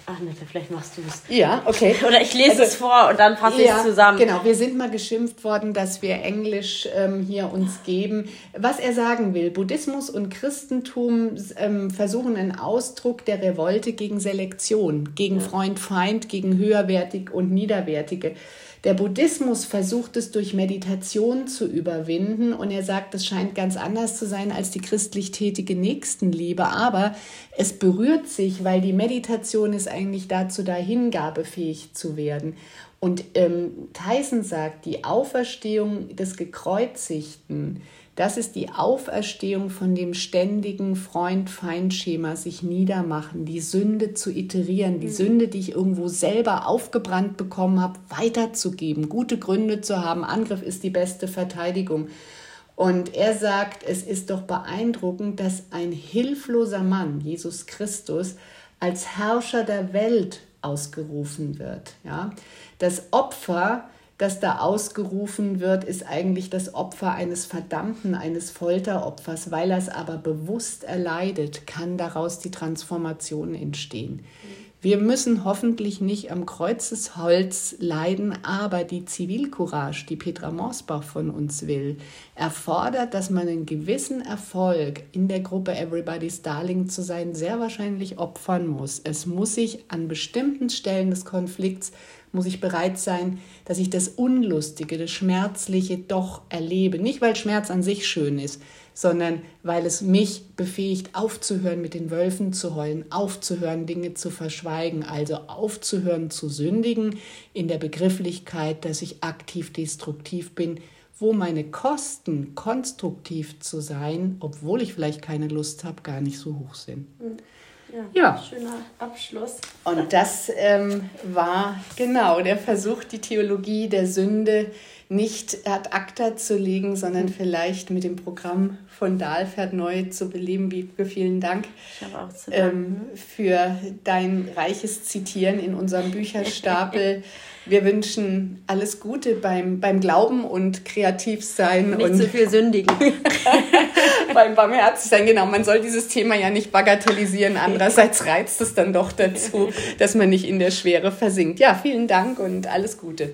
Ach Nette, vielleicht machst du es.
Ja, okay.
Oder ich lese also, es vor und dann fasse ja, ich es zusammen.
Genau, wir sind mal geschimpft worden, dass wir Englisch ähm, hier uns geben. Was er sagen will, Buddhismus und Christentum ähm, versuchen einen Ausdruck der Revolte gegen Selektion, gegen ja. Freund, Feind, gegen höherwertig und niederwertige. Der Buddhismus versucht es durch Meditation zu überwinden und er sagt, es scheint ganz anders zu sein als die christlich tätige Nächstenliebe, aber es berührt sich, weil die Meditation ist eigentlich dazu da, hingabefähig zu werden. Und ähm, Tyson sagt, die Auferstehung des Gekreuzigten, das ist die Auferstehung von dem ständigen Freund-Feind-Schema, sich niedermachen, die Sünde zu iterieren, die mhm. Sünde, die ich irgendwo selber aufgebrannt bekommen habe, weiterzugeben, gute Gründe zu haben. Angriff ist die beste Verteidigung. Und er sagt, es ist doch beeindruckend, dass ein hilfloser Mann, Jesus Christus, als Herrscher der Welt ausgerufen wird. Ja? Das Opfer das da ausgerufen wird, ist eigentlich das Opfer eines Verdammten, eines Folteropfers. Weil er es aber bewusst erleidet, kann daraus die Transformation entstehen. Wir müssen hoffentlich nicht am Kreuzesholz leiden, aber die Zivilcourage, die Petra Morsbach von uns will, erfordert, dass man einen gewissen Erfolg in der Gruppe Everybody's Darling zu sein, sehr wahrscheinlich opfern muss. Es muss sich an bestimmten Stellen des Konflikts muss ich bereit sein, dass ich das Unlustige, das Schmerzliche doch erlebe. Nicht, weil Schmerz an sich schön ist, sondern weil es mich befähigt, aufzuhören, mit den Wölfen zu heulen, aufzuhören, Dinge zu verschweigen, also aufzuhören zu sündigen in der Begrifflichkeit, dass ich aktiv destruktiv bin, wo meine Kosten, konstruktiv zu sein, obwohl ich vielleicht keine Lust habe, gar nicht so hoch sind. Mhm.
Ja, ja. Schöner Abschluss.
Und das ähm, war genau der Versuch, die Theologie der Sünde nicht ad acta zu legen, sondern mhm. vielleicht mit dem Programm von Dahlfert neu zu beleben. Wiebke, vielen Dank ähm, für dein reiches Zitieren in unserem Bücherstapel. Wir wünschen alles Gute beim, beim Glauben und kreativ sein.
Nicht
und
zu viel sündigen.
beim barmherzig sein, genau. Man soll dieses Thema ja nicht bagatellisieren. Andererseits reizt es dann doch dazu, dass man nicht in der Schwere versinkt. Ja, vielen Dank und alles Gute.